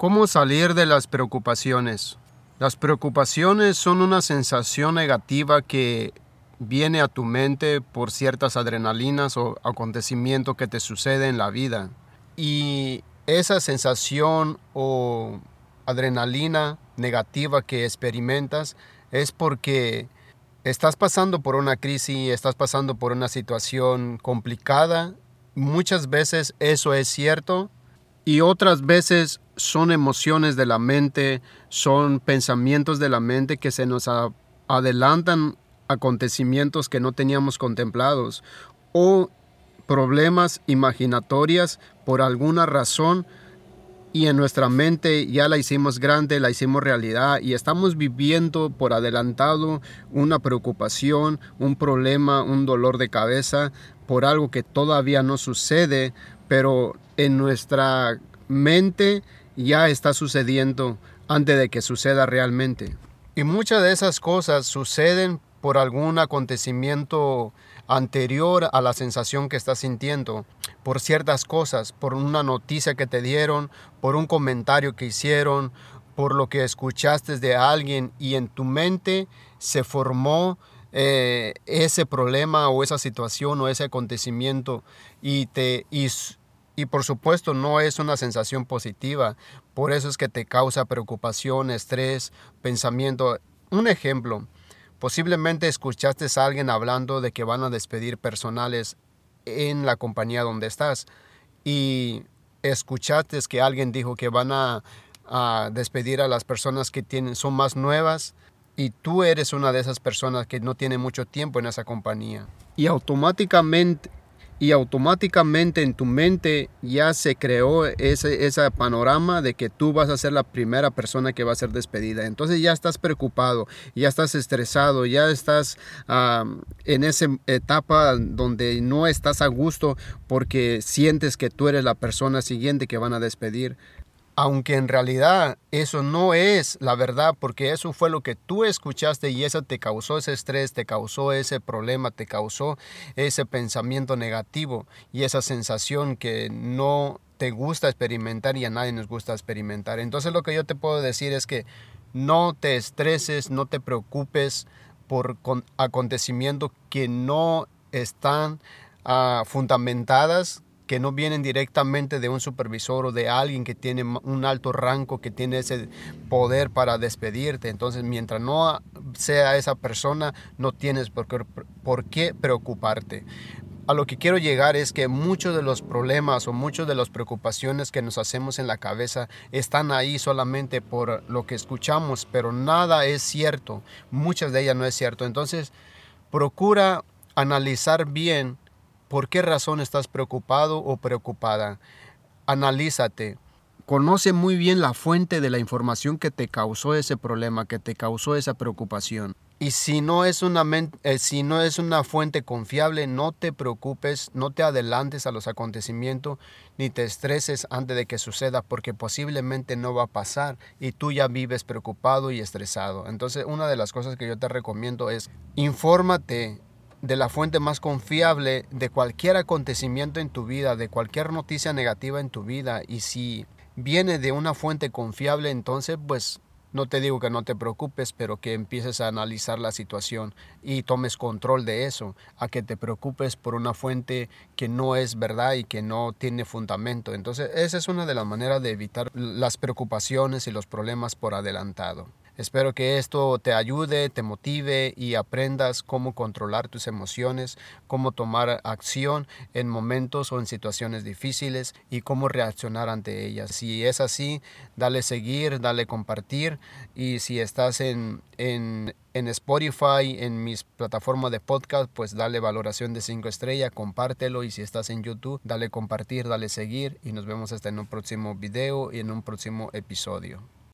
¿Cómo salir de las preocupaciones? Las preocupaciones son una sensación negativa que viene a tu mente por ciertas adrenalinas o acontecimientos que te suceden en la vida. Y esa sensación o adrenalina negativa que experimentas es porque estás pasando por una crisis, estás pasando por una situación complicada. Muchas veces eso es cierto y otras veces son emociones de la mente, son pensamientos de la mente que se nos adelantan acontecimientos que no teníamos contemplados o problemas imaginatorias por alguna razón y en nuestra mente ya la hicimos grande, la hicimos realidad y estamos viviendo por adelantado una preocupación, un problema, un dolor de cabeza por algo que todavía no sucede, pero en nuestra mente ya está sucediendo antes de que suceda realmente. Y muchas de esas cosas suceden por algún acontecimiento anterior a la sensación que estás sintiendo, por ciertas cosas, por una noticia que te dieron, por un comentario que hicieron, por lo que escuchaste de alguien y en tu mente se formó eh, ese problema o esa situación o ese acontecimiento y te y, y por supuesto no es una sensación positiva. Por eso es que te causa preocupación estrés pensamiento. Un ejemplo Posiblemente escuchaste a alguien hablando de que van a despedir personales en la compañía donde estás y escuchaste que alguien dijo que van a, despedir a las personas que tienen, son más nuevas y tú eres una de esas personas que no tiene mucho tiempo en esa compañía. Y automáticamente y automáticamente en tu mente ya se creó ese, ese panorama de que tú vas a ser la primera persona que va a ser despedida. Entonces ya estás preocupado, ya estás estresado, ya estás en esa etapa donde no estás a gusto porque sientes que tú eres la persona siguiente que van a despedir aunque en realidad eso no es la verdad, porque eso fue lo que tú escuchaste y eso te causó ese estrés, te causó ese problema, te causó ese pensamiento negativo y esa sensación que no te gusta experimentar y a nadie nos gusta experimentar. Entonces lo que yo te puedo decir es que no te estreses, no te preocupes por acontecimientos que no están ah, fundamentadas que no vienen directamente de un supervisor o de alguien que tiene un alto rango, que tiene ese poder para despedirte. Entonces, mientras no sea esa persona, no tienes por qué, por qué preocuparte. A lo que quiero llegar es que muchos de los problemas o muchas de las preocupaciones que nos hacemos en la cabeza están ahí solamente por lo que escuchamos, pero nada es cierto. Muchas de ellas no es cierto. Entonces, procura analizar bien ¿Por qué razón estás preocupado o preocupada? Analízate. Conoce muy bien la fuente de la información que te causó ese problema, que te causó esa preocupación. Y si no es una, eh, si no es una fuente confiable, no te preocupes, no te adelantes a los acontecimientos, ni te estreses antes de que suceda, porque posiblemente no va a pasar y tú ya vives preocupado y estresado. Entonces, una de las cosas que yo te recomiendo es infórmate, de la fuente más confiable de cualquier acontecimiento en tu vida, de cualquier noticia negativa en tu vida. Y si viene de una fuente confiable, entonces pues no te digo que no te preocupes, pero que empieces a analizar la situación y tomes control de eso, a que te preocupes por una fuente que no es verdad y que no tiene fundamento. Entonces, esa es una de las maneras de evitar las preocupaciones y los problemas por adelantado. Espero que esto te ayude, te motive y aprendas cómo controlar tus emociones, cómo tomar acción en momentos o en situaciones difíciles y cómo reaccionar ante ellas. Si es así, dale seguir, dale compartir y si estás en, en, en Spotify, en mis plataformas de podcast, pues dale valoración de 5 estrellas, compártelo y si estás en YouTube, dale compartir, dale seguir y nos vemos hasta en un próximo video y en un próximo episodio.